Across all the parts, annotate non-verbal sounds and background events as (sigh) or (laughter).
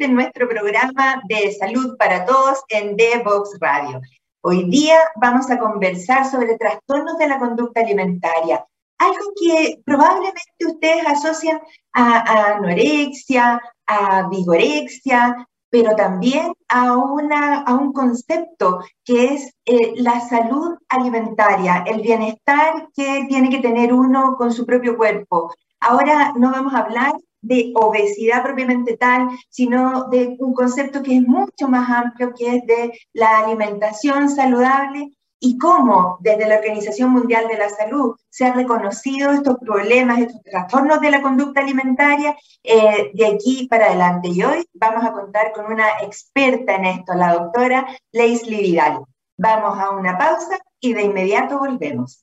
en nuestro programa de salud para todos en Devox Radio. Hoy día vamos a conversar sobre trastornos de la conducta alimentaria, algo que probablemente ustedes asocian a, anorexia, a vigorexia, pero también a, una, a un concepto que es eh, la salud alimentaria, el bienestar que tiene que tener uno con su propio cuerpo. Ahora no vamos a hablar de obesidad propiamente tal, sino de un concepto que es mucho más amplio, que es de la alimentación saludable y cómo desde la Organización Mundial de la Salud se han reconocido estos problemas, estos trastornos de la conducta alimentaria eh, de aquí para adelante. Y hoy vamos a contar con una experta en esto, la doctora Leslie Vidal. Vamos a una pausa y de inmediato volvemos.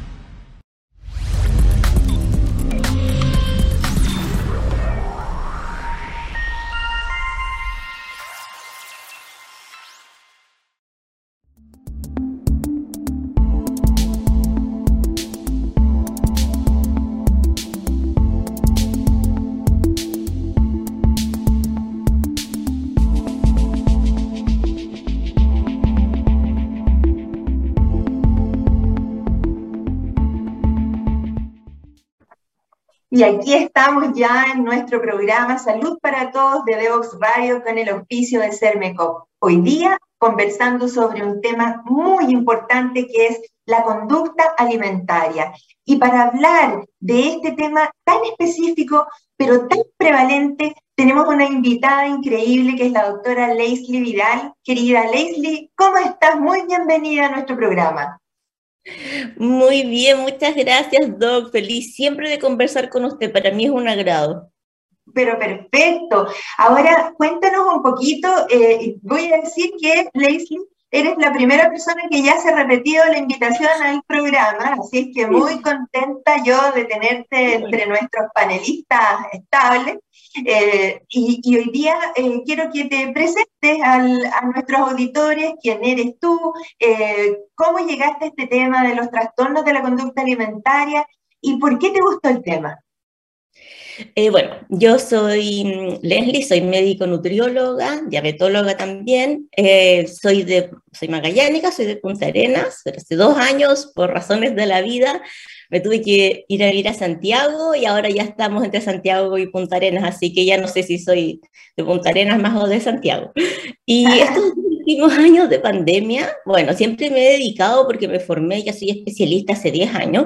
Y aquí estamos ya en nuestro programa Salud para Todos de Devox Radio con el auspicio de Cermecop. Hoy día conversando sobre un tema muy importante que es la conducta alimentaria. Y para hablar de este tema tan específico, pero tan prevalente, tenemos una invitada increíble que es la doctora Leslie Vidal. Querida Leslie, ¿cómo estás? Muy bienvenida a nuestro programa. Muy bien, muchas gracias, Doc. Feliz siempre de conversar con usted. Para mí es un agrado. Pero perfecto. Ahora cuéntanos un poquito. Eh, voy a decir que, Leslie, eres la primera persona que ya se ha repetido la invitación al programa, así es que muy contenta yo de tenerte entre nuestros panelistas estables. Eh, y, hoy día eh, quiero que te presentes a nuestros auditores, quién eres tú, eh, cómo llegaste a este tema de los trastornos de la conducta alimentaria y por qué te gustó el tema. bueno, yo soy mm, Leslie, soy médico nutrióloga, diabetóloga también, soy, de, soy magallánica, soy de Punta Arenas, pero hace dos años, por razones de la vida, me tuve que ir a vivir a Santiago y ahora ya estamos entre Santiago y Punta Arenas, así que ya no sé si soy de Punta Arenas más o de Santiago. Y (laughs) estos últimos años de pandemia, bueno, siempre me he dedicado porque me formé, ya soy especialista hace 10 años,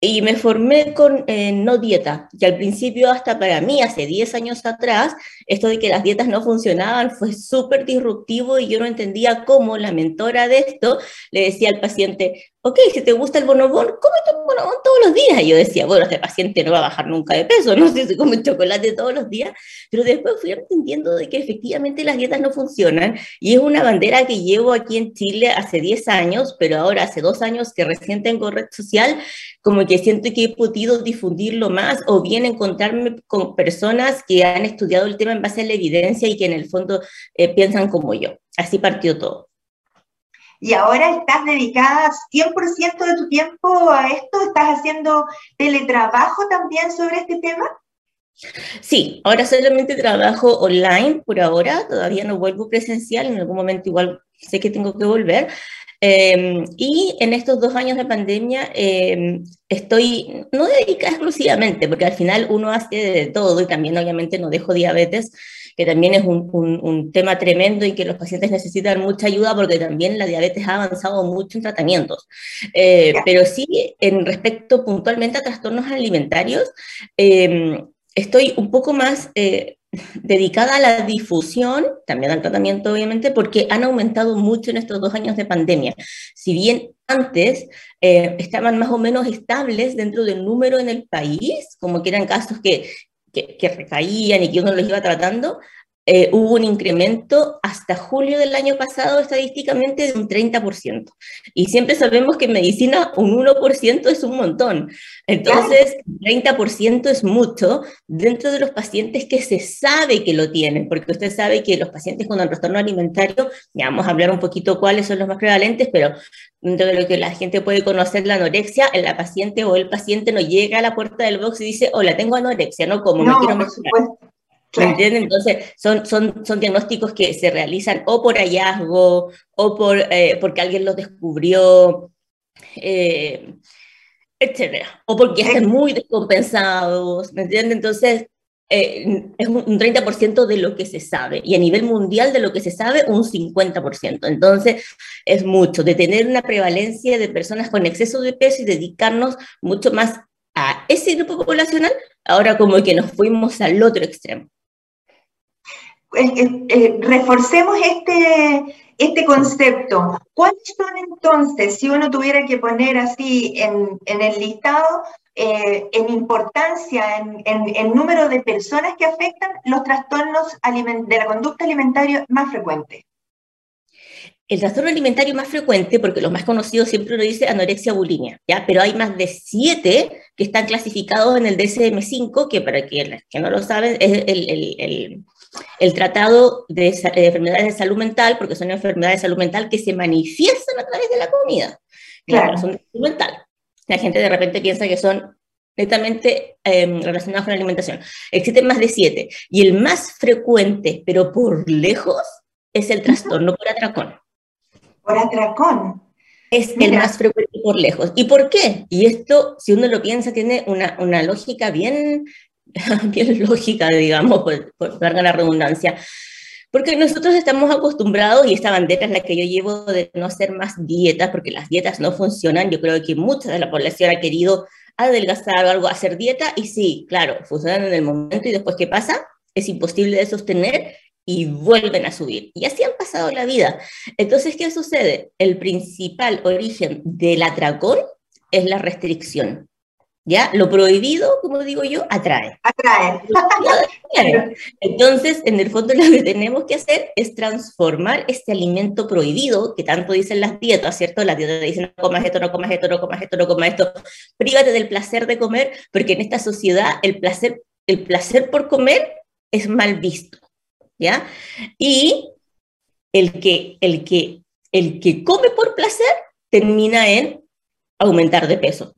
y me formé con eh, no dieta, que al principio hasta para mí, hace 10 años atrás, esto de que las dietas no funcionaban fue súper disruptivo y yo no entendía cómo la mentora de esto le decía al paciente, ok, si te gusta el bonobón, cómete bonobón todos los días. Y yo decía, bueno, este paciente no va a bajar nunca de peso, no sé (laughs) si come chocolate todos los días, pero después fui entendiendo de que efectivamente las dietas no funcionan y es una bandera que llevo aquí en Chile hace 10 años, pero ahora hace dos años que recién tengo red social, como que siento que he podido difundirlo más o bien encontrarme con personas que han estudiado el tema en base a la evidencia y que en el fondo eh, piensan como yo. Así partió todo y ahora estás dedicada 100% de tu tiempo a esto, estás haciendo teletrabajo también sobre este tema. Sí, ahora solamente trabajo online por ahora, todavía no vuelvo presencial, en algún momento igual sé que tengo que volver. Em, y en estos dos años de pandemia em, estoy no dedicada exclusivamente, porque al final uno hace de todo y también obviamente no dejo diabetes, que también es un, un, tema tremendo y que los pacientes necesitan mucha ayuda porque también la diabetes ha avanzado mucho en tratamientos. Eh, pero sí, en respecto puntualmente a trastornos alimentarios, eh, estoy un poco más eh, dedicada a la difusión, también al tratamiento obviamente, porque han aumentado mucho en estos dos años de pandemia. Si bien antes estaban más o menos estables dentro del número en el país, como que eran casos que que, recaían y que uno los iba tratando, eh, hubo un incremento hasta julio del año pasado estadísticamente de un 30%. Y siempre sabemos que en medicina un 1% es un montón. Entonces, 30% es mucho dentro de los pacientes que se sabe que lo tienen, porque usted sabe que los pacientes con el trastorno alimentario, ya vamos a hablar un poquito cuáles son los más prevalentes, pero dentro de lo que la gente puede conocer la anorexia, la paciente o el paciente no llega a la puerta del box y dice, hola, tengo anorexia, ¿no? Como no, quiero ¿Me entienden? Entonces, son, son, son diagnósticos que se realizan o por hallazgo o por, eh, porque alguien los descubrió, eh, etcétera. O porque están muy descompensados, ¿me entienden? Entonces, eh, es un 30% de lo que se sabe y a nivel mundial de lo que se sabe un 50%. Entonces es mucho de tener una prevalencia de personas con exceso de peso y dedicarnos mucho más a ese grupo poblacional, ahora como que nos fuimos al otro extremo. Eh, eh, reforcemos este, este concepto. ¿Cuáles son entonces, si uno tuviera que poner así en, en el listado, eh, en importancia, en, en, número de personas que afectan los trastornos de la conducta alimentaria más frecuentes? El trastorno alimentario más frecuente, porque los más conocidos siempre lo dice anorexia bulimia, ¿ya? Pero hay más de siete que están clasificados en el DSM-5, que para quienes que no lo saben, es el el tratado de, enfermedades de salud mental, porque son enfermedades de salud mental que se manifiestan a través de la comida. Claro. Son de salud mental. La gente de repente piensa que son netamente relacionados con la alimentación. Existen más de siete. Y el más frecuente, pero por lejos, es el trastorno por atracón. Por atracón. Es el más frecuente por lejos. ¿Y por qué? Y esto, si uno lo piensa, tiene una, una lógica bien (laughs) bien lógica, digamos, por, por darle la redundancia. Porque nosotros estamos acostumbrados, y esta bandera es la que yo llevo de no hacer más dietas, porque las dietas no funcionan. Yo creo que mucha de la población ha querido adelgazar o algo, hacer dieta, y sí, claro, funcionan en el momento, y después, ¿qué pasa? Es imposible de sostener y vuelven a subir. Y así han pasado la vida. Entonces, ¿qué sucede? El principal origen del atracón es la restricción. ¿Ya? Lo prohibido, como digo yo, atrae. Atrae. (laughs) Entonces, en el fondo (laughs) lo que tenemos que hacer es transformar este alimento prohibido, que tanto dicen las dietas, ¿cierto? Las dietas dicen no comas esto, no comas esto, no comas esto, no comas esto. Prívate del placer de comer, porque en esta sociedad el placer, el placer por comer es mal visto, ¿ya? Y el que, el que, el que come por placer termina en aumentar de peso.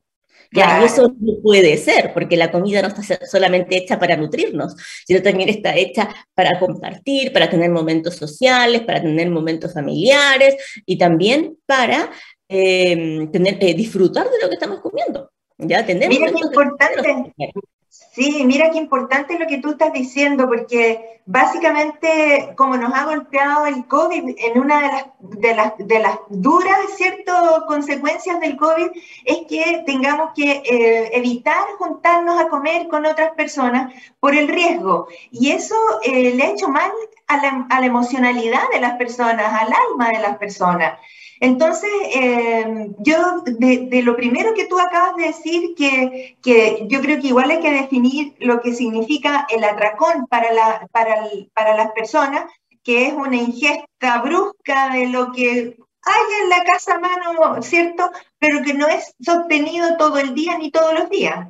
Ya, y eso no puede ser, porque la comida no está solamente hecha para nutrirnos, sino también está hecha para compartir, para tener momentos sociales, para tener momentos familiares y también para eh, tener, eh, disfrutar de lo que estamos comiendo. Ya, tener Mira qué importante. Sí, mira qué importante lo que tú estás diciendo, porque básicamente como nos ha golpeado el COVID, en una de las, de las, duras ¿cierto? consecuencias del COVID es que tengamos que eh, evitar juntarnos a comer con otras personas por el riesgo. Y eso eh, le ha hecho mal a la, a la emocionalidad de las personas, al alma de las personas. Entonces, eh, yo de, lo primero que tú acabas de decir, que, que, yo creo que igual hay que definir lo que significa el atracón para, la, para, para las personas, que es una ingesta brusca de lo que hay en la casa a mano, ¿cierto? Pero que no es sostenido todo el día ni todos los días.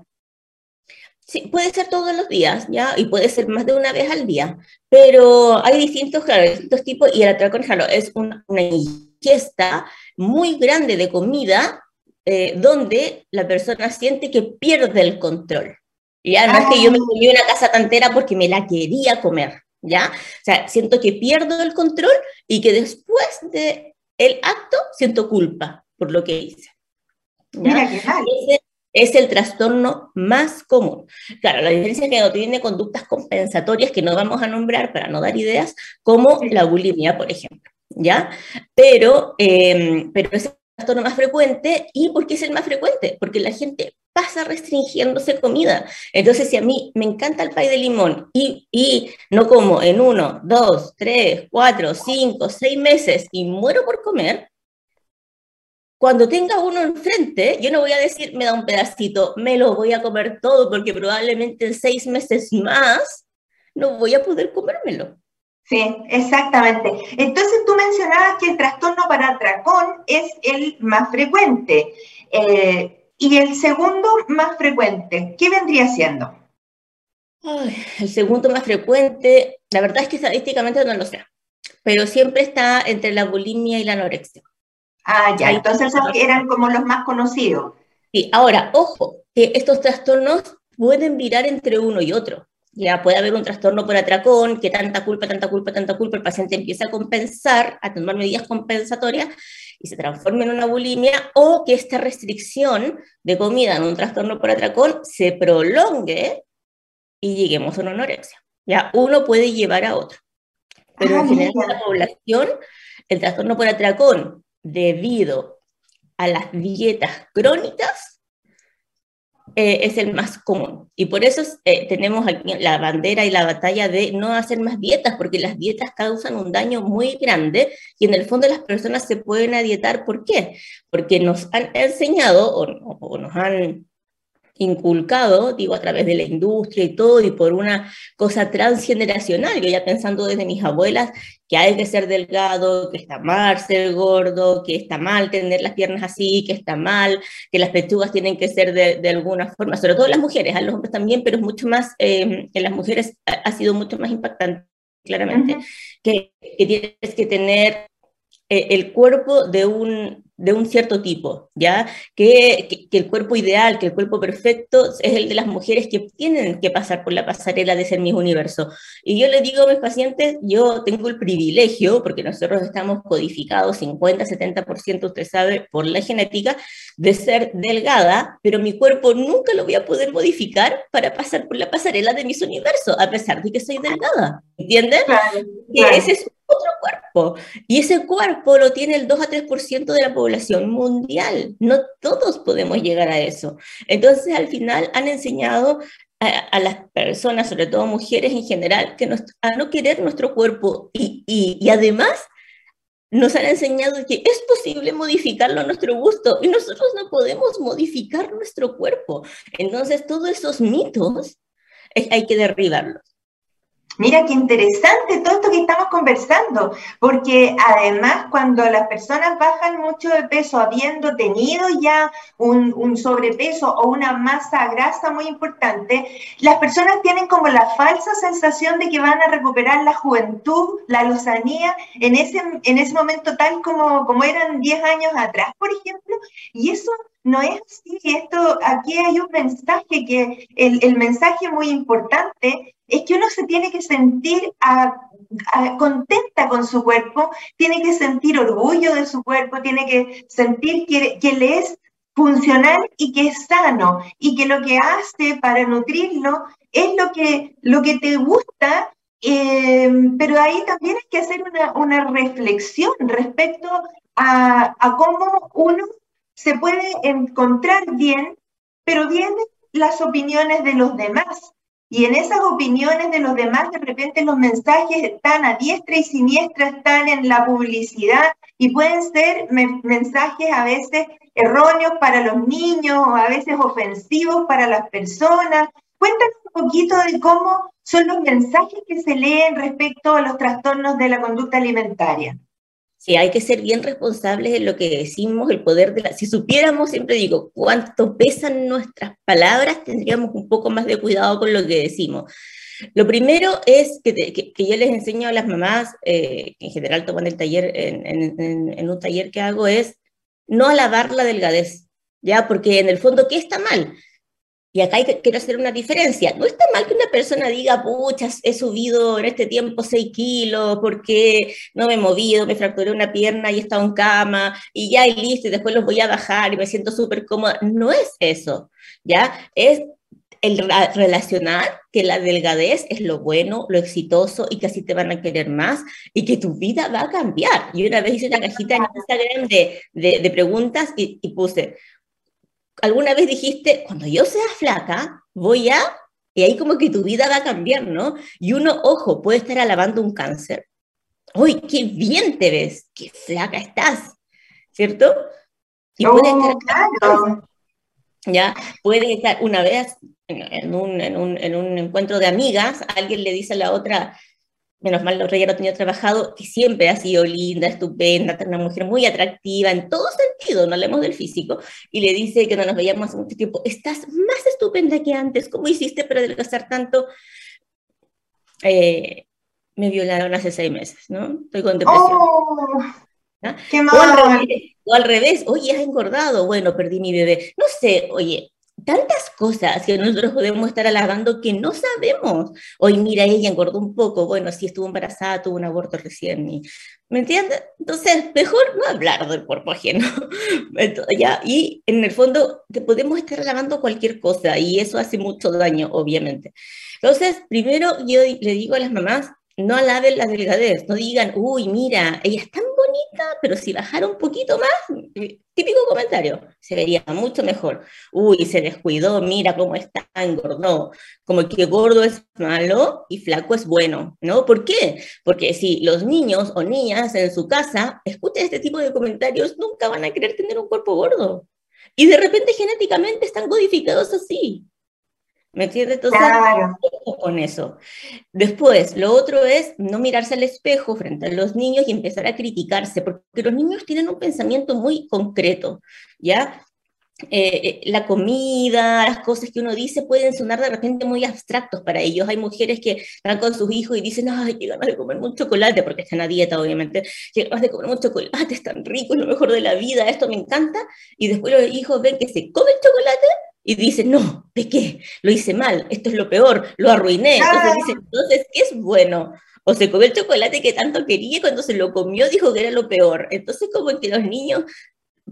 Sí, puede ser todos los días, ¿ya? Y puede ser más de una vez al día. Pero hay distintos, claro, distintos tipos, y el atracón, claro, es una, una ingesta muy grande de comida eh, donde la persona siente que pierde el control. Ya no es que yo me ah. comí una casa tantera porque me la quería comer, ¿ya? O sea, siento que pierdo el control y que después de el acto siento culpa por lo que hice. Mira qué Ese es el trastorno más común. Claro, la diferencia es que no tiene conductas compensatorias que no vamos a nombrar para no dar ideas, como la bulimia, por ejemplo. ¿ya? Pero, eh, pero es el trastorno más frecuente. ¿Y por qué es el más frecuente? Porque la gente pasa restringiéndose comida. Entonces, si a mí me encanta el pay de limón y, y no como en uno, dos, tres, cuatro, cinco, seis meses y muero por comer, cuando tenga uno enfrente, yo no voy a decir, me da un pedacito, me lo voy a comer todo, porque probablemente en seis meses más no voy a poder comérmelo. Sí, exactamente. Entonces tú mencionabas que el trastorno para atracón es el más frecuente. Eh, y el segundo más frecuente, ¿qué vendría siendo? el segundo más frecuente, la verdad es que estadísticamente no lo sé, pero siempre está entre la bulimia y la anorexia. Ah, ya, entonces eran como los más conocidos. Sí, ahora, ojo, que estos trastornos pueden virar entre uno y otro. Ya puede haber un trastorno por atracón, que tanta culpa, tanta culpa, tanta culpa, el paciente empieza a compensar, a tomar medidas compensatorias y se transforma en una bulimia, o que esta restricción de comida en un trastorno por atracón se prolongue y lleguemos a una anorexia. Ya uno puede llevar a otro. Pero en ah, general la población, el trastorno por atracón, debido a las dietas crónicas, eh, es el más común. Y por eso eh, tenemos aquí la bandera y la batalla de no hacer más dietas, porque las dietas causan un daño muy grande y en el fondo las personas se pueden adietar. ¿Por qué? Porque nos han enseñado o nos han inculcado, digo, a través de la industria y todo, y por una cosa transgeneracional, yo ya pensando desde mis abuelas, que hay que ser delgado, que está mal ser gordo, que está mal tener las piernas así, que está mal, que las pechugas tienen que ser de, alguna forma, sobre todo las mujeres, a los hombres también, pero es mucho más, eh, en las mujeres ha, sido mucho más impactante, claramente, que, que tienes que tener eh, el cuerpo de un, de un cierto tipo, ¿ya? Que, que, el cuerpo ideal, que el cuerpo perfecto es el de las mujeres que tienen que pasar por la pasarela de ser mis universo. Y yo le digo a mis pacientes, yo tengo el privilegio, porque nosotros estamos codificados 50, 70%, usted sabe, por la genética, de ser delgada, pero mi cuerpo nunca lo voy a poder modificar para pasar por la pasarela de mis universos, a pesar de que soy delgada, ¿entiendes? Claro, ese es otro cuerpo. Y ese cuerpo lo tiene el 2 a 3% de la población mundial. No todos podemos llegar a eso. Entonces, al final han enseñado a, las personas, sobre todo mujeres en general, que a no querer nuestro cuerpo y, y, además nos han enseñado que es posible modificarlo a nuestro gusto y nosotros no podemos modificar nuestro cuerpo. Entonces, todos esos mitos hay que derribarlos. Mira qué interesante todo esto que estamos conversando, porque además cuando las personas bajan mucho de peso, habiendo tenido ya un, sobrepeso o una masa grasa muy importante, las personas tienen como la falsa sensación de que van a recuperar la juventud, la lozanía, en ese, en ese momento tal como, como eran 10 años atrás, por ejemplo, y eso no es así. Esto, aquí hay un mensaje que, el, el mensaje muy importante es que uno se tiene que sentir contenta con su cuerpo, tiene que sentir orgullo de su cuerpo, tiene que sentir que, que le es funcional y que es sano y que lo que hace para nutrirlo es lo que, lo que te gusta, em, pero ahí también hay que hacer una, una reflexión respecto a, a, cómo uno se puede encontrar bien, pero vienen las opiniones de los demás. Y en esas opiniones de los demás, de repente los mensajes están a diestra y siniestra, están en la publicidad y pueden ser mensajes a veces erróneos para los niños o a veces ofensivos para las personas. Cuéntanos un poquito de cómo son los mensajes que se leen respecto a los trastornos de la conducta alimentaria. Sí, hay que ser bien responsables en lo que decimos, el poder de la... Si supiéramos, siempre digo, cuánto pesan nuestras palabras, tendríamos un poco más de cuidado con lo que decimos. Lo primero es que, que, yo les enseño a las mamás, eh, que en general toman el taller, en, en, en, un taller que hago, es no alabar la delgadez, ¿ya? Porque en el fondo, ¿qué está mal? Y acá que, quiero hacer una diferencia. No está mal que una persona diga, pucha, he subido en este tiempo 6 kilos porque no me he movido, me fracturé una pierna y he estado en cama y ya y listo, y después los voy a bajar y me siento súper cómoda. No es eso, ¿ya? Es el relacionar que la delgadez es lo bueno, lo exitoso y que así te van a querer más y que tu vida va a cambiar. Yo una vez hice una cajita en Instagram de, de, preguntas y, y puse, alguna vez dijiste, cuando yo sea flaca, voy a, y ahí como que tu vida va a cambiar, ¿no? Y uno, ojo, puede estar alabando un cáncer. ¡Uy, qué bien te ves! ¡Qué flaca estás! ¿Cierto? Y puede estar, claro. Ya, puede estar una vez en un, en, un, en un encuentro de amigas, alguien le dice a la otra, menos mal otra ya lo tenía trabajado, que siempre ha sido linda, estupenda, una mujer muy atractiva en todo sentido, no hablemos del físico, y le dice que no nos veíamos hace mucho tiempo, estás más estupenda que antes, ¿cómo hiciste para adelgazar tanto? Eh, me violaron hace seis meses, ¿no? Estoy con depresión. Oh, ¡Qué mal! o al revés, oye, has engordado, bueno, perdí mi bebé. No sé, oye, tantas cosas que nosotros podemos estar alabando que no sabemos. Hoy mira, ella engordó un poco, bueno, sí estuvo embarazada, tuvo un aborto recién, y, ¿me entiendes? Entonces, mejor no hablar del cuerpo ajeno. (laughs) ya, y en el fondo, que podemos estar alabando cualquier cosa, y eso hace mucho daño, obviamente. Entonces, primero yo le digo a las mamás, no alaben la delgadez, no digan, uy, mira, ella es tan bonita, pero si bajara un poquito más, típico comentario, se vería mucho mejor. Uy, se descuidó, mira cómo está, engordó. Como que gordo es malo y flaco es bueno, ¿no? ¿Por qué? Porque si los niños o niñas en su casa escuchan este tipo de comentarios, nunca van a querer tener un cuerpo gordo. Y de repente genéticamente están codificados así. ¿Me entiendes? Entonces, claro. con eso. Después, lo otro es no mirarse al espejo frente a los niños y empezar a criticarse, porque los niños tienen un pensamiento muy concreto, ¿ya? Eh, eh, la comida, las cosas que uno dice pueden sonar de repente muy abstractos para ellos. Hay mujeres que están con sus hijos y dicen, ay, qué ganas de comer un chocolate, porque están a dieta, obviamente, qué ganas de comer un chocolate, es tan rico, es lo mejor de la vida, esto me encanta. Y después los hijos ven que se come el chocolate y dice, no, qué? lo hice mal, esto es lo peor, lo arruiné. Entonces dice, entonces, ¿qué es bueno? O se comió el chocolate que tanto quería y cuando se lo comió dijo que era lo peor. Entonces como que los niños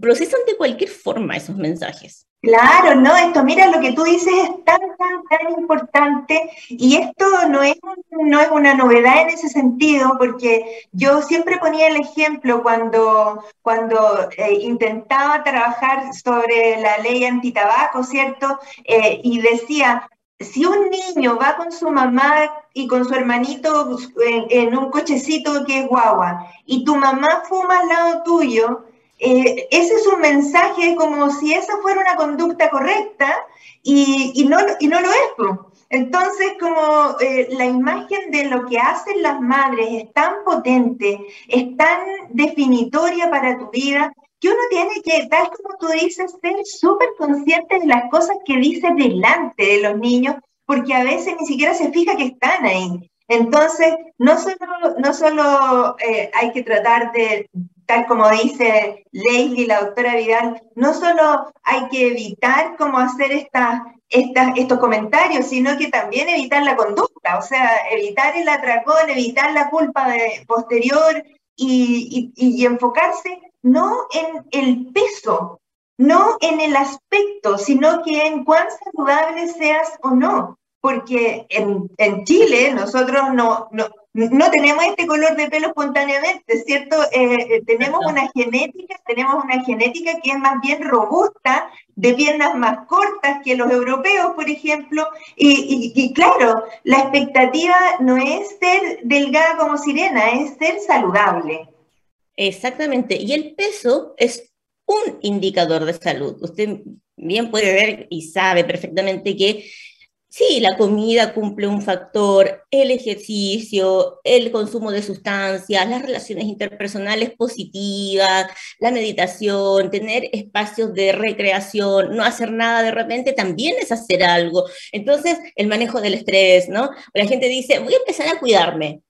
procesan de cualquier forma esos mensajes. Claro, no, esto, mira, lo que tú dices es tan, tan, tan importante y esto no es, no es una novedad en ese sentido, porque yo siempre ponía el ejemplo cuando, cuando eh, intentaba trabajar sobre la ley antitabaco, ¿cierto? Eh, y decía, si un niño va con su mamá y con su hermanito en, en un cochecito que es guagua y tu mamá fuma al lado tuyo, eh, ese es un mensaje como si esa fuera una conducta correcta y, no, y no lo es. Entonces, como eh, la imagen de lo que hacen las madres es tan potente, es tan definitoria para tu vida, que uno tiene que, tal como tú dices, ser súper consciente de las cosas que dice delante de los niños, porque a veces ni siquiera se fija que están ahí. Entonces, no solo, no solo eh, hay que tratar de, tal como dice Leisly, la doctora Vidal, no solo hay que evitar cómo hacer estas, estos comentarios, sino que también evitar la conducta, o sea, evitar el atracón, evitar la culpa posterior y, enfocarse no en el peso, no en el aspecto, sino que en cuán saludable seas o no porque en, Chile nosotros no, no, no, tenemos este color de pelo espontáneamente, ¿cierto? Eh, eh, tenemos una genética, tenemos una genética que es más bien robusta, de piernas más cortas que los europeos, por ejemplo, y, y, claro, la expectativa no es ser delgada como sirena, es ser saludable. Exactamente, y el peso es un indicador de salud. Usted bien puede ver y sabe perfectamente que Sí, la comida cumple un factor, el ejercicio, el consumo de sustancias, las relaciones interpersonales positivas, la meditación, tener espacios de recreación, no hacer nada de repente también es hacer algo. Entonces, el manejo del estrés, ¿no? La gente dice, voy a empezar a cuidarme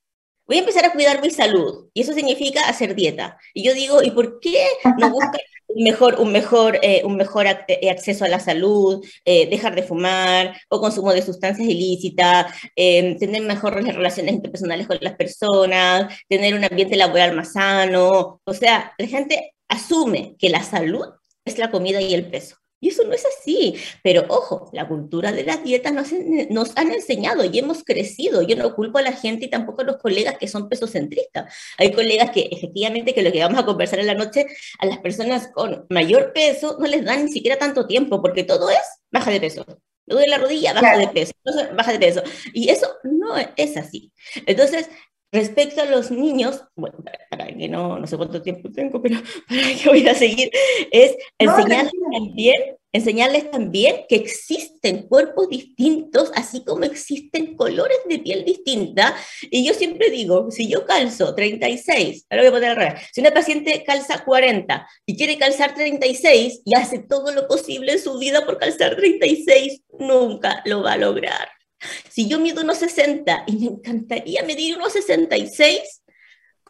voy a empezar a cuidar mi salud y eso significa hacer dieta. Y yo digo, ¿y por qué no buscan un mejor, un mejor, eh, un mejor eh, acceso a la salud, eh, dejar de fumar o consumo de sustancias ilícitas, em, tener mejores relaciones interpersonales con las personas, tener un ambiente laboral más sano? O sea, la gente asume que la salud es la comida y el peso. Y eso no es así. Pero ojo, la cultura de las dietas nos, nos, han enseñado y hemos crecido. Yo no culpo a la gente y tampoco a los colegas que son pesocentristas. Hay colegas que efectivamente, que lo que vamos a conversar en la noche, a las personas con mayor peso no les dan ni siquiera tanto tiempo, porque todo es baja de peso. Lo de la rodilla, baja de peso. baja de peso. Y eso no es así. Entonces, Respecto a los niños, bueno, para, que no, no sé cuánto tiempo tengo, pero (laughs) para que voy a seguir, es enseñar también enseñarles también que existen cuerpos distintos, así como existen colores de piel distinta. Y yo siempre digo, si yo calzo 36, ahora voy a poner al revés, si una paciente calza 40 y quiere calzar 36 y hace todo lo posible en su vida por calzar 36, nunca lo va a lograr. Si yo mido unos 60 y me encantaría medir unos 66,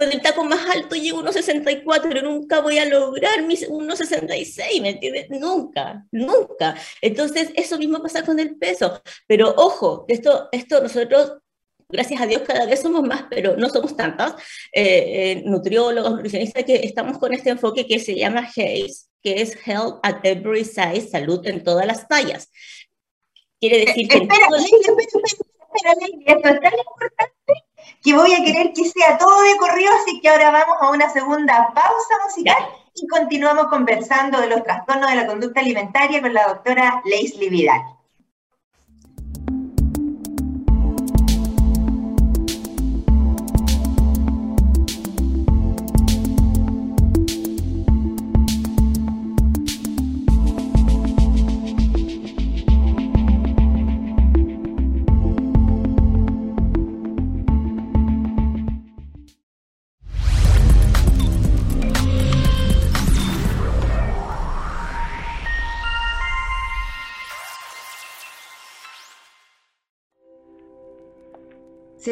con el taco más alto llego a unos 64, y nunca voy a lograr mis 1,66, ¿me entiendes? Nunca, nunca. Entonces, eso mismo pasa con el peso. Pero ojo, esto, esto nosotros gracias a Dios cada vez somos más, pero no somos tantos, eh, eh, nutriólogos, nutricionistas que estamos con este enfoque que se llama HACE, que es Health at Every Size, salud en todas las tallas. Quiere decir que... Espera, espera, espera, espera, esto es tan importante que voy a querer que sea todo de corrido, así que ahora vamos a una segunda pausa musical y continuamos conversando de los trastornos de la conducta alimentaria con la doctora Leslie Vidal.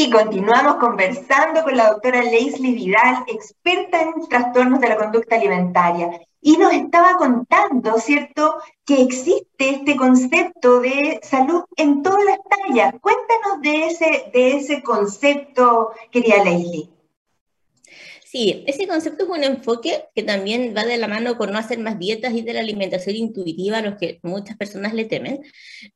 Y continuamos conversando con la doctora Leslie Vidal, experta en trastornos de la conducta alimentaria. Y nos estaba contando, ¿cierto?, que existe este concepto de salud en todas las tallas. Cuéntanos de ese, de ese concepto, querida Leslie. Sí, ese concepto es un enfoque que también va de la mano con no hacer más dietas y de la alimentación intuitiva a los que muchas personas le temen.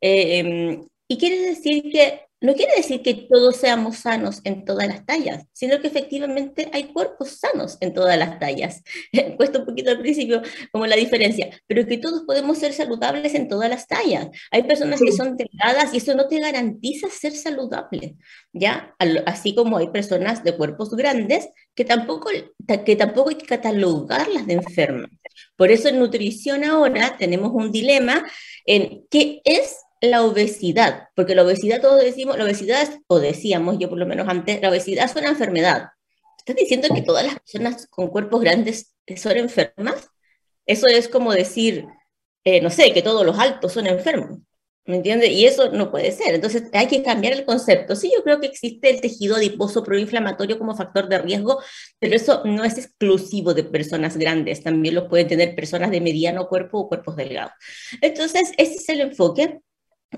Eh, em, y quiere decir que no quiere decir que todos seamos sanos en todas las tallas, sino que efectivamente hay cuerpos sanos en todas las tallas. (laughs) Cuesta un poquito al principio como la diferencia, pero que todos podemos ser saludables en todas las tallas. Hay personas que son delgadas y eso no te garantiza ser saludable, ¿ya? Así como hay personas de cuerpos grandes que tampoco, que tampoco hay que catalogarlas de enfermas. Por eso en nutrición ahora tenemos un dilema en qué es la obesidad, porque la obesidad todos decimos, la obesidad, o decíamos yo por lo menos antes, la obesidad es una enfermedad. ¿Estás diciendo que todas las personas con cuerpos grandes son enfermas? Eso es como decir, eh, no sé, que todos los altos son enfermos. ¿Me entiendes? Y eso no puede ser. Entonces hay que cambiar el concepto. Sí, yo creo que existe el tejido adiposo proinflamatorio como factor de riesgo, pero eso no es exclusivo de personas grandes. También lo pueden tener personas de mediano cuerpo o cuerpos delgados. Entonces, ese es el enfoque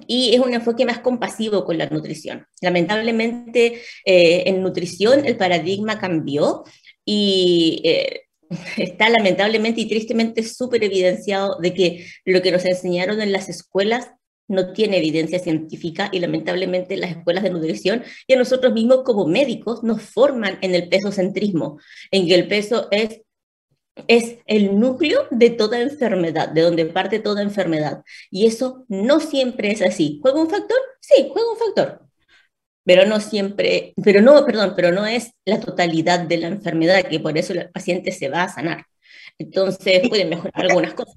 y es un enfoque más compasivo con la nutrición. Lamentablemente, eh, en nutrición el paradigma cambió y eh, (laughs) está lamentablemente y tristemente súper evidenciado de que lo que nos enseñaron en las escuelas no tiene evidencia científica y lamentablemente las escuelas de nutrición y a nosotros mismos como médicos nos forman en el peso centrismo, en que el peso es es el núcleo de toda enfermedad, de donde parte toda enfermedad. Y eso no siempre es así. ¿Juega un factor? Sí, juega un factor. Pero no siempre, pero no, perdón, pero no es la totalidad de la enfermedad, que por eso el paciente se va a sanar. Entonces puede mejorar algunas cosas.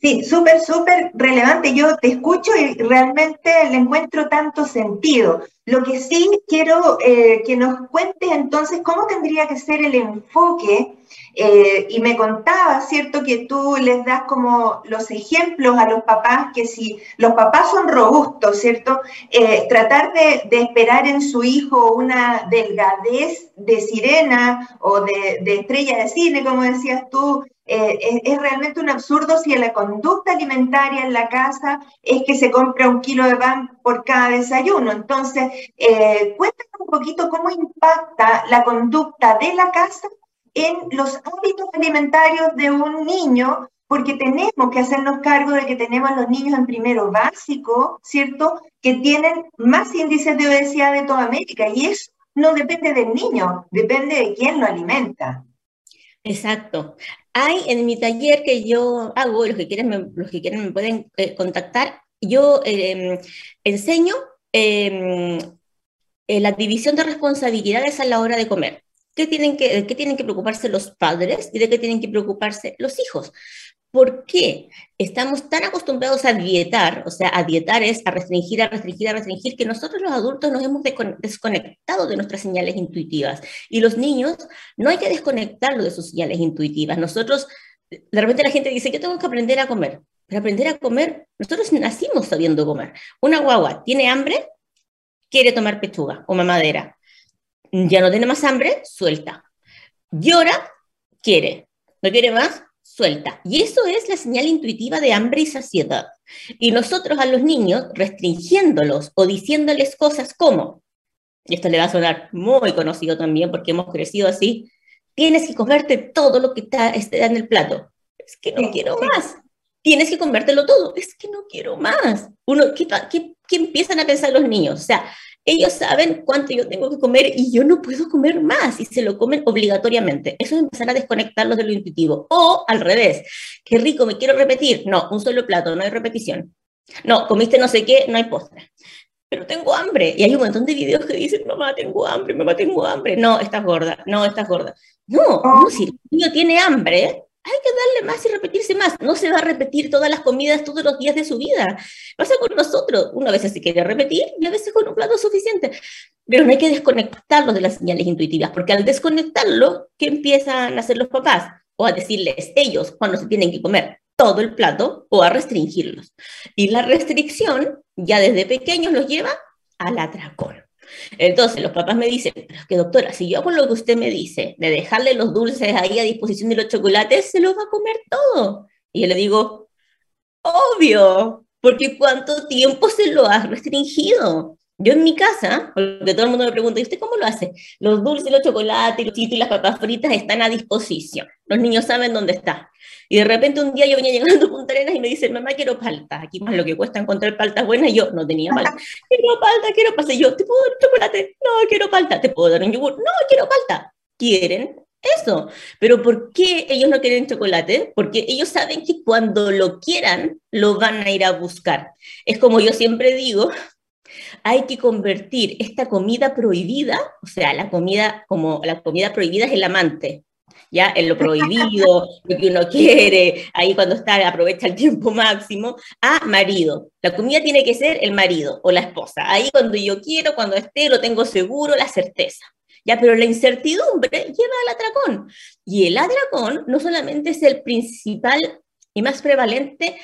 Sí, súper, súper relevante. Yo te escucho y realmente le encuentro tanto sentido. Lo que sí quiero eh, que nos cuentes entonces cómo tendría que ser el enfoque. Eh, y me contaba, ¿cierto? Que tú les das como los ejemplos a los papás, que si los papás son robustos, ¿cierto? Eh, tratar de, esperar en su hijo una delgadez de sirena o de, de estrella de cine, como decías tú, eh, es, realmente un absurdo si la conducta alimentaria en la casa es que se compra un kilo de pan por cada desayuno. Entonces, eh, cuéntanos un poquito cómo impacta la conducta de la casa en los hábitos alimentarios de un niño porque tenemos que hacernos cargo de que tenemos a los niños en primero básico, ¿cierto? Que tienen más índices de obesidad de toda América y eso no depende del niño, depende de quién lo alimenta. Exacto. Hay en mi taller que yo hago, los que quieren me, los que quieren me pueden eh, contactar, yo em, enseño em, eh, la división de responsabilidades a la hora de comer. ¿Qué tienen que, ¿De qué tienen que preocuparse los padres y de qué tienen que preocuparse los hijos? ¿Por qué estamos tan acostumbrados a dietar? O sea, a dietar es a restringir, a restringir, a restringir, que nosotros los adultos nos hemos desconectado de nuestras señales intuitivas. Y los niños no hay que desconectarlo de sus señales intuitivas. Nosotros, de repente la gente dice, yo tengo que aprender a comer. Pero aprender a comer, nosotros nacimos sabiendo comer. Una guagua tiene hambre, quiere tomar pechuga o mamadera. Ya no tiene más hambre, suelta. Llora, quiere. ¿No quiere más? Suelta. Y eso es la señal intuitiva de hambre y saciedad. Y nosotros a los niños, restringiéndolos o diciéndoles cosas como, y esto le va a sonar muy conocido también porque hemos crecido así, tienes que comerte todo lo que está, en el plato. Es que no quiero más. Tienes que comértelo todo. Es que no quiero más. Uno, ¿qué, qué, qué empiezan a pensar los niños? O sea, ellos saben cuánto yo tengo que comer y yo no puedo comer más y se lo comen obligatoriamente. Eso es empezar a desconectarlos de lo intuitivo. O al revés, qué rico, me quiero repetir. No, un solo plato, no hay repetición. No, comiste no sé qué, no hay postre. Pero tengo hambre. Y hay un montón de videos que dicen, mamá, tengo hambre, mamá, tengo hambre. No, estás gorda, no, estás gorda. No, no, si el niño tiene hambre, hay que darle más y repetirse más. No se va a repetir todas las comidas todos los días de su vida. Pasa con nosotros. Una vez se quiere repetir y a veces con un plato suficiente. Pero no hay que desconectarlos de las señales intuitivas, porque al desconectarlo, ¿qué empiezan a hacer los papás? O a decirles ellos cuando se tienen que comer todo el plato o a restringirlos. Y la restricción ya desde pequeños los lleva al atracón. Entonces los papás me dicen, pero es que doctora, si yo hago lo que usted me dice, de dejarle los dulces ahí a disposición de los chocolates, se los va a comer todo. Y yo le digo, obvio, porque ¿cuánto tiempo se lo has restringido? Yo en mi casa, porque todo el mundo me pregunta, ¿y usted cómo lo hace? Los dulces, los chocolates, los chitos y las papas fritas están a disposición. Los niños saben dónde está. Y de repente un día yo venía (laughs) llegando a Punta Arenas y me dice, mamá, quiero palta. Aquí más lo que cuesta encontrar paltas buenas. Y yo no tenía palta. (laughs) quiero palta, quiero palta. Y yo, ¿te puedo dar un chocolate? No, quiero palta. ¿Te puedo dar un yogur? No, quiero palta. ¿Quieren? Eso. Pero ¿por qué ellos no quieren chocolate? Porque ellos saben que cuando lo quieran, lo van a ir a buscar. Es como yo siempre digo, hay que convertir esta comida prohibida, o sea, la comida como la comida prohibida es el amante, ya en lo prohibido, (laughs) lo que uno quiere, ahí cuando está aprovecha el tiempo máximo, a marido. La comida tiene que ser el marido o la esposa. Ahí cuando yo quiero, cuando esté, lo tengo seguro, la certeza. Ya, pero la incertidumbre lleva al atracón. Y el atracón no solamente es el principal y más prevalente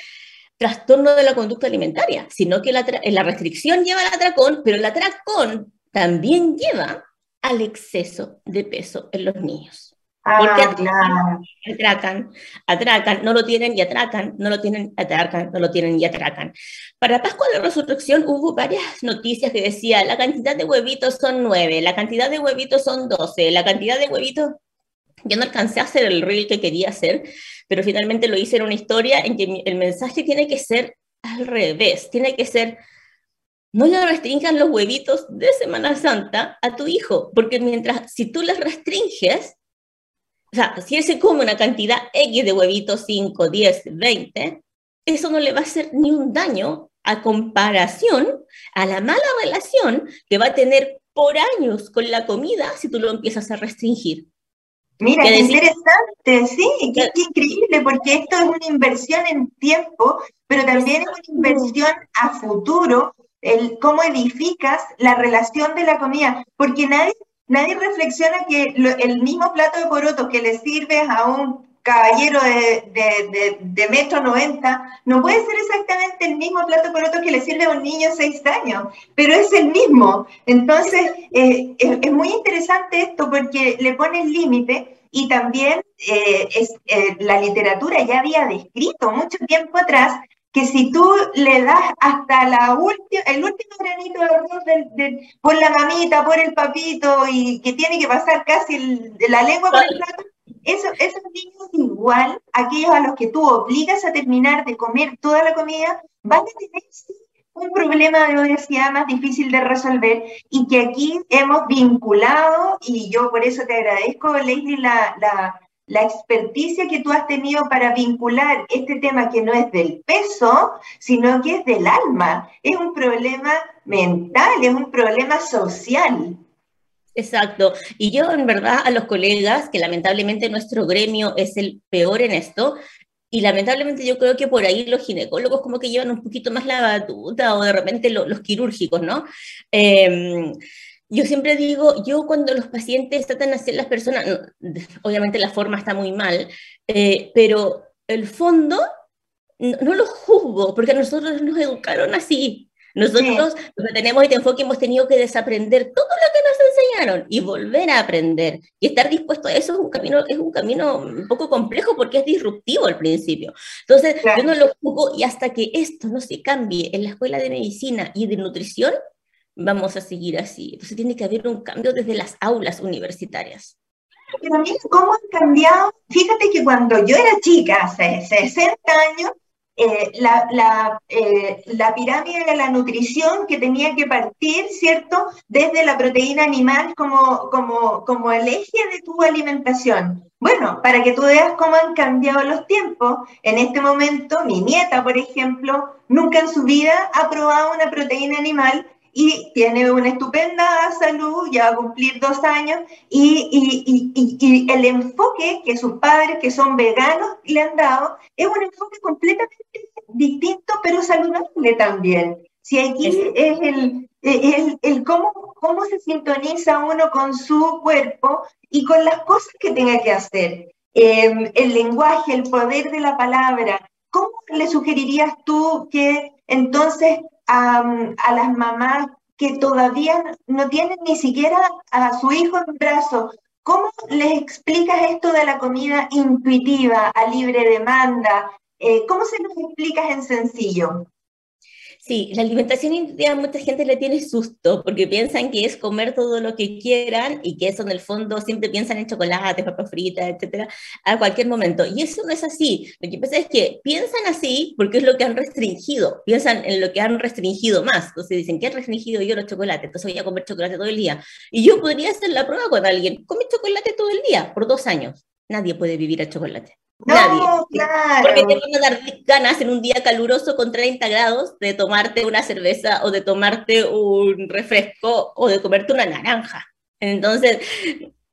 trastorno de la conducta alimentaria, sino que la, la restricción lleva al atracón, pero el atracón también lleva al exceso de peso en los niños. Ah, Porque atracan, atracan, no lo tienen y atracan, no lo tienen, atracan, no lo tienen y atracan. Para Pascua de Resurrección hubo varias noticias que decía, la cantidad de huevitos son nueve, la cantidad de huevitos son doce, la cantidad de huevitos... Yo no alcancé a hacer el reel que quería hacer, pero finalmente lo hice en una historia en que el mensaje tiene que ser al revés, tiene que ser no le restringas los huevitos de Semana Santa a tu hijo, porque mientras, si tú les restringes, o sea, si él se come una cantidad X de huevitos, 5, 10, 20, eso no le va a hacer ni un daño a comparación a la mala relación que va a tener por años con la comida si tú lo empiezas a restringir. Mira, qué interesante, sí, qué, increíble, porque esto es una inversión en tiempo, pero también es una inversión a futuro, el cómo edificas la relación de la comida, porque nadie Nadie reflexiona que el mismo plato de porotos que le sirves a un caballero de, de, metro 90 no puede ser exactamente el mismo plato de porotos que le sirve a un niño de 6 años, pero es el mismo. Entonces, eh, es, muy interesante esto porque le pone el límite y también eh, es, eh, la literatura ya había descrito mucho tiempo atrás que si tú le das hasta la el último granito de arroz por la mamita, por el papito, y que tiene que pasar casi la lengua por el plato, eso, esos niños igual, aquellos a los que tú obligas a terminar de comer toda la comida, van a tener un problema de obesidad más difícil de resolver y que aquí hemos vinculado, y yo por eso te agradezco, Leslie, la, la la experticia que tú has tenido para vincular este tema que no es del peso, sino que es del alma. Es un problema mental, es un problema social. Exacto. Y yo en verdad a los colegas, que lamentablemente nuestro gremio es el peor en esto, y lamentablemente yo creo que por ahí los ginecólogos como que llevan un poquito más la batuta o de repente los quirúrgicos, ¿no? Eh, yo siempre digo, yo cuando los pacientes tratan de hacer las personas, obviamente la forma está muy mal, eh, pero el fondo no, lo los juzgo, porque a nosotros nos educaron así. Nosotros lo que tenemos este enfoque hemos tenido que desaprender todo lo que nos enseñaron y volver a aprender. Y estar dispuesto a eso es un camino, es un camino un poco complejo porque es disruptivo al principio. Entonces, yo no lo juzgo y hasta que esto no se cambie en la escuela de medicina y de nutrición, vamos a seguir así. Entonces tiene que haber un cambio desde las aulas universitarias. Pero mira cómo han cambiado. Fíjate que cuando yo era chica, hace 60 años, eh, la, la, eh, la, pirámide de la nutrición que tenía que partir, ¿cierto? Desde la proteína animal como, como, como el eje de tu alimentación. Bueno, para que tú veas cómo han cambiado los tiempos, en este momento mi nieta, por ejemplo, nunca en su vida ha probado una proteína animal y tiene una estupenda salud, ya va a cumplir dos años, y, y, y, y, el enfoque que sus padres, que son veganos, le han dado, es un enfoque completamente distinto, pero saludable también. Si aquí es, el, el, el cómo, cómo se sintoniza uno con su cuerpo y con las cosas que tenga que hacer. Em, el lenguaje, el poder de la palabra. ¿Cómo le sugerirías tú que entonces a, las mamás que todavía no tienen ni siquiera a su hijo en brazos. ¿Cómo les explicas esto de la comida intuitiva, a libre demanda? Eh, ¿Cómo se los explicas en sencillo? Sí, la alimentación intuitiva mucha gente le tiene susto porque piensan que es comer todo lo que quieran y que eso en el fondo siempre piensan en chocolate, papas fritas, etcétera, a cualquier momento. Y eso no es así. Lo que pasa es que piensan así porque es lo que han restringido, piensan en lo que han restringido más. Entonces dicen, ¿qué he restringido yo los chocolates? Entonces voy a comer chocolate todo el día. Y yo podría hacer la prueba con alguien, come chocolate todo el día por dos años. Nadie puede vivir a chocolate. Nadie. Porque te van a dar ganas en un día caluroso con 30 grados de tomarte una cerveza o de tomarte un refresco o de comerte una naranja. Entonces,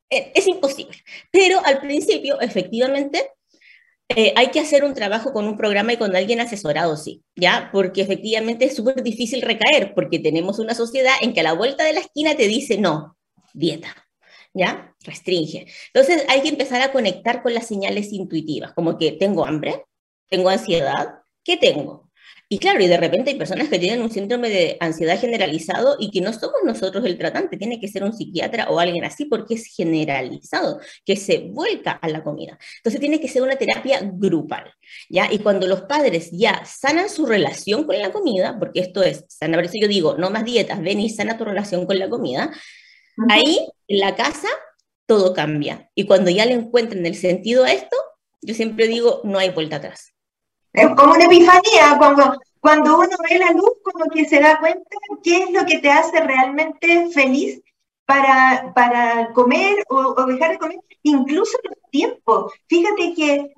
e, es imposible. Pero al principio, efectivamente, eh, hay que hacer un trabajo con un programa y con alguien asesorado, sí, ¿ya? Porque efectivamente es súper difícil recaer, porque tenemos una sociedad en que a la vuelta de la esquina te dice, no, dieta, ¿ya? Restringe. Entonces hay que empezar a conectar con las señales intuitivas, como que tengo hambre, tengo ansiedad, ¿qué tengo? Y claro, y de repente hay personas que tienen un síndrome de ansiedad generalizado y que no somos nosotros el tratante, tiene que ser un psiquiatra o alguien así porque es generalizado, que se vuelca a la comida. Entonces tiene que ser una terapia grupal, ¿ya? Y cuando los padres ya sanan su relación con la comida, porque esto es, sana, por eso yo digo, no más dietas, ven y sana tu relación con la comida, Ahí, en la casa, todo cambia. Y cuando ya le encuentren el sentido a esto, yo siempre digo, no hay vuelta atrás. Es como una epifanía, cuando, cuando uno ve la luz, como que se da cuenta qué es lo que te hace realmente feliz para, para comer o, dejar de comer, incluso los tiempos. Fíjate que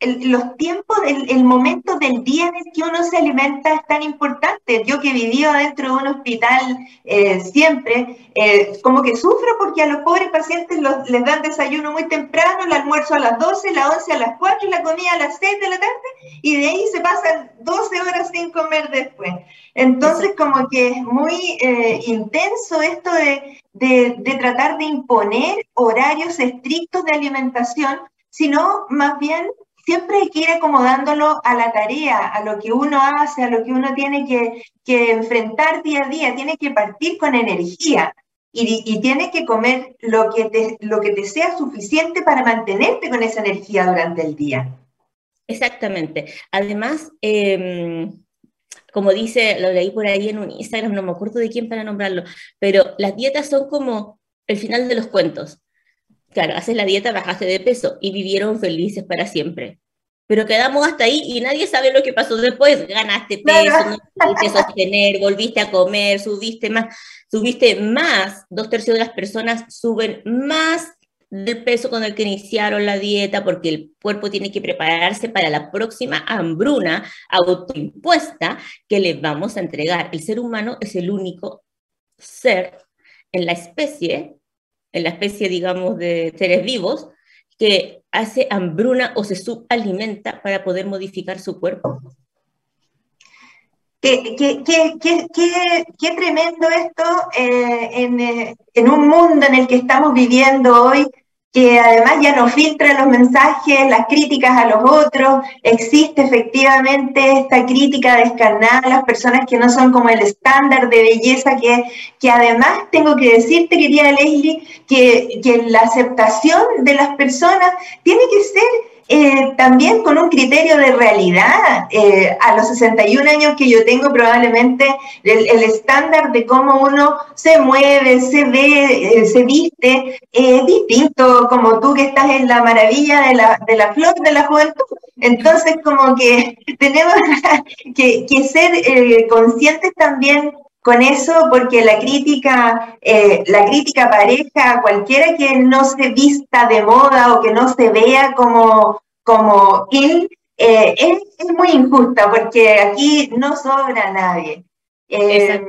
em, los tiempos, el, el, momento del día en el que uno se alimenta es tan importante. Yo que vivido dentro de un hospital eh, siempre, eh, como que sufro porque a los pobres pacientes los, les dan desayuno muy temprano, el almuerzo a las 12, la 11 a las 4 y la comida a las 6 de la tarde, y de ahí se pasan 12 horas sin comer después. Entonces, como que es muy eh, intenso esto de, de, de tratar de imponer horarios estrictos de alimentación, sino más bien siempre hay que ir acomodándolo a la tarea, a lo que uno hace, a lo que uno tiene que, enfrentar día a día, tiene que partir con energía. y, y tienes que comer lo que, te, sea suficiente para mantenerte con esa energía durante el día. Exactamente. Además, eh, como dice, lo leí por ahí en un Instagram, no me acuerdo de quién para nombrarlo, pero las dietas son como el final de los cuentos. Claro, haces la dieta, bajaste de peso y vivieron felices para siempre. Pero quedamos hasta ahí y nadie sabe lo que pasó después. Ganaste peso, no pudiste sostener, volviste a comer, subiste más, subiste más. Dos tercios de las personas suben más del peso con el que iniciaron la dieta, porque el cuerpo tiene que prepararse para la próxima hambruna autoimpuesta que le vamos a entregar. El ser humano es el único ser en la especie, en la especie, digamos, de seres vivos, que hace hambruna o se subalimenta para poder modificar su cuerpo. Qué, tremendo esto eh, eh, en, un mundo en el que estamos viviendo hoy, que además ya no filtra los mensajes, las críticas a los otros, existe efectivamente esta crítica descarnada a las personas que no son como el estándar de belleza, que, que además tengo que decirte, querida Leslie, que, que la aceptación de las personas tiene que ser eh, también con un criterio de realidad. Eh, a los 61 años que yo tengo, probablemente el, estándar de cómo uno se mueve, se ve, eh, se viste, es distinto como tú que estás en la maravilla de la, de la flor de la juventud. Entonces, como que (laughs) tenemos (laughs) que, que ser conscientes también con eso, porque la crítica, la crítica pareja, cualquiera que no se vista de moda o que no se vea como, como él, eh, es, muy injusta, porque aquí no sobra nadie. Eh,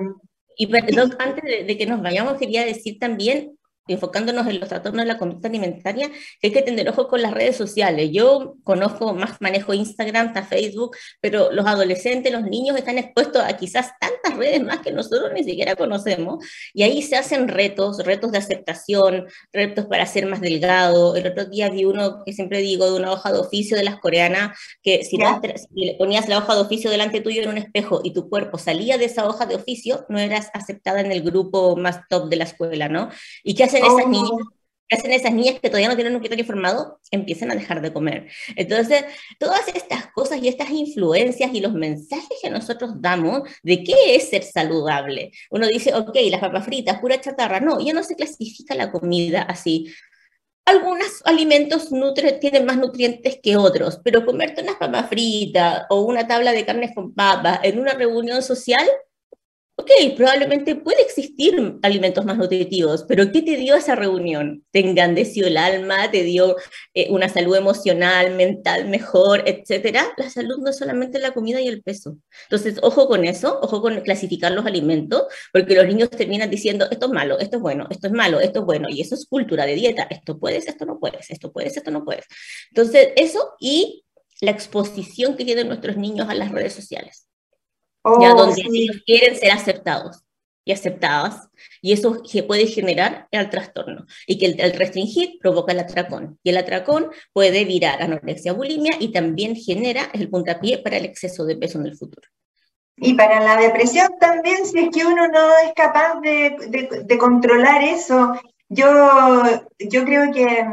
y perdón, antes de, de, que nos vayamos, quería decir también enfocándonos en los trastornos de la conducta alimentaria, que hay que tener ojo con las redes sociales. Yo conozco más, manejo Instagram, hasta Facebook, pero los adolescentes, los niños están expuestos a quizás tantas redes más que nosotros ni siquiera conocemos, y ahí se hacen retos, retos de aceptación, retos para ser más delgado. El otro día vi uno que siempre digo de una hoja de oficio de las coreanas, que si, si le ponías la hoja de oficio delante tuyo en un espejo y tu cuerpo salía de esa hoja de oficio, no eras aceptada en el grupo más top de la escuela, ¿no? ¿Y qué hace esas oh. niñas? hacen esas niñas que todavía no tienen un criterio formado? Empiezan a dejar de comer. Entonces, todas estas cosas y estas influencias y los mensajes que nosotros damos de qué es ser saludable. Uno dice, ok, las papas fritas, pura chatarra. No, ya no se clasifica la comida así. Algunos alimentos tienen más nutrientes que otros, pero comerte unas papas fritas o una tabla de carne con papas en una reunión social ok, probablemente puede existir alimentos más nutritivos, pero ¿qué te dio esa reunión? ¿Te engrandeció el alma? ¿Te dio eh, una salud emocional, mental mejor, etcétera? La salud no es solamente la comida y el peso. Entonces, ojo con eso, ojo con clasificar los alimentos, porque los niños terminan diciendo, esto es malo, esto es bueno, esto es malo, esto es bueno, y eso es cultura de dieta, esto puedes, esto no puedes, esto puedes, esto no puedes. Entonces, eso y la exposición que tienen nuestros niños a las redes sociales ya oh, donde ellos quieren ser aceptados y aceptadas, y eso puede generar el trastorno, y que el, restringir provoca el atracón, y el atracón puede virar anorexia bulimia y también genera el puntapié para el exceso de peso en el futuro. Y para la depresión también, si es que uno no es capaz de, de, controlar eso, yo, yo creo que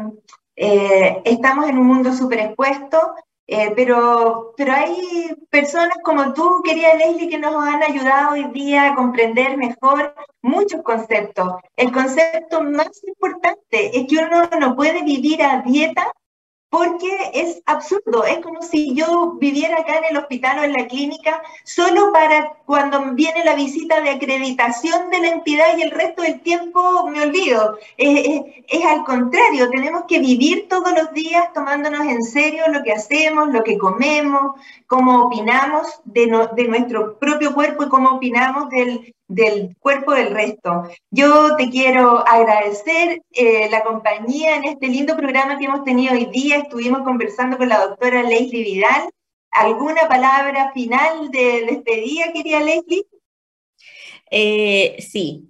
eh, estamos en un mundo súper expuesto eh, pero, pero hay personas como tú, querida Leslie, que nos han ayudado hoy día a comprender mejor muchos conceptos. El concepto más importante es que uno no puede vivir a dieta porque es absurdo, es como si yo viviera acá en el hospital o en la clínica solo para cuando viene la visita de acreditación de la entidad y el resto del tiempo me olvido. Es, al contrario, tenemos que vivir todos los días tomándonos en serio lo que hacemos, lo que comemos, cómo opinamos de, de nuestro propio cuerpo y cómo opinamos del, del cuerpo del resto. Yo te quiero agradecer eh, la compañía en este lindo programa que hemos tenido hoy día. Estuvimos conversando con la doctora Leslie Vidal. ¿Alguna palabra final de despedida, querida Leslie? Eh, sí.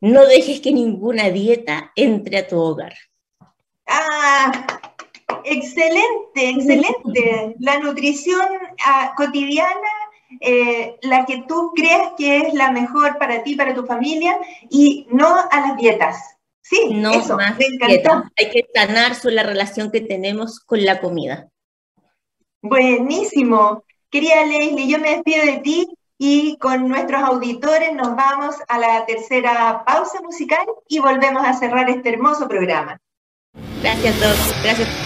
No dejes que ninguna dieta entre a tu hogar. Ah, excelente, excelente. (laughs) La nutrición ah, cotidiana eh, la que tú crees que es la mejor para ti, para tu familia, y no a las dietas. Sí, no eso, más dieta. Hay que sanar sobre la relación que tenemos con la comida. Buenísimo. Querida Leslie, yo me despido de ti y con nuestros auditores nos vamos a la tercera pausa musical y volvemos a cerrar este hermoso programa. Gracias, Doc. Gracias.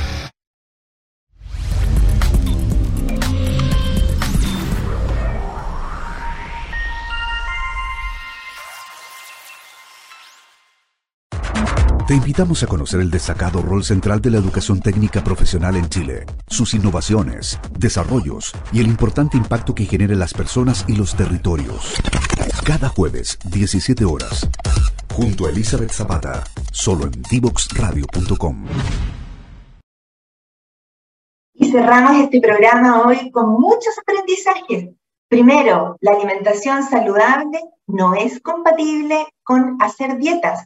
Te invitamos a conocer el destacado rol central de la educación técnica profesional en Chile, sus innovaciones, desarrollos y el importante impacto que genera en las personas y los territorios. Cada jueves, 17 horas, junto a Elizabeth Zapata, solo en divoxradio.com. Y cerramos este programa hoy con muchos aprendizajes. Primero, la alimentación saludable no es compatible con hacer dietas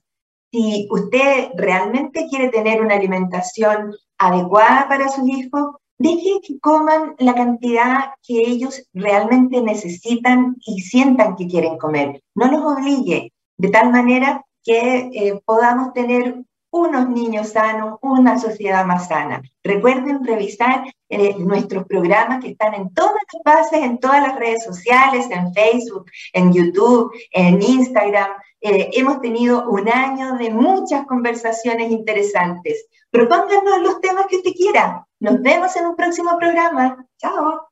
si usted realmente quiere tener una alimentación adecuada para sus hijos, deje que coman la cantidad que ellos realmente necesitan y sientan que quieren comer. No los obligue, de tal manera que eh, podamos tener unos niños sanos, una sociedad más sana. Recuerden revisar eh, nuestros programas que están en todas las bases, en todas las redes sociales, en Facebook, en YouTube, en Instagram. Eh, hemos tenido un año de muchas conversaciones interesantes. Propónganos los temas que usted quiera. Nos vemos en un próximo programa. Chao.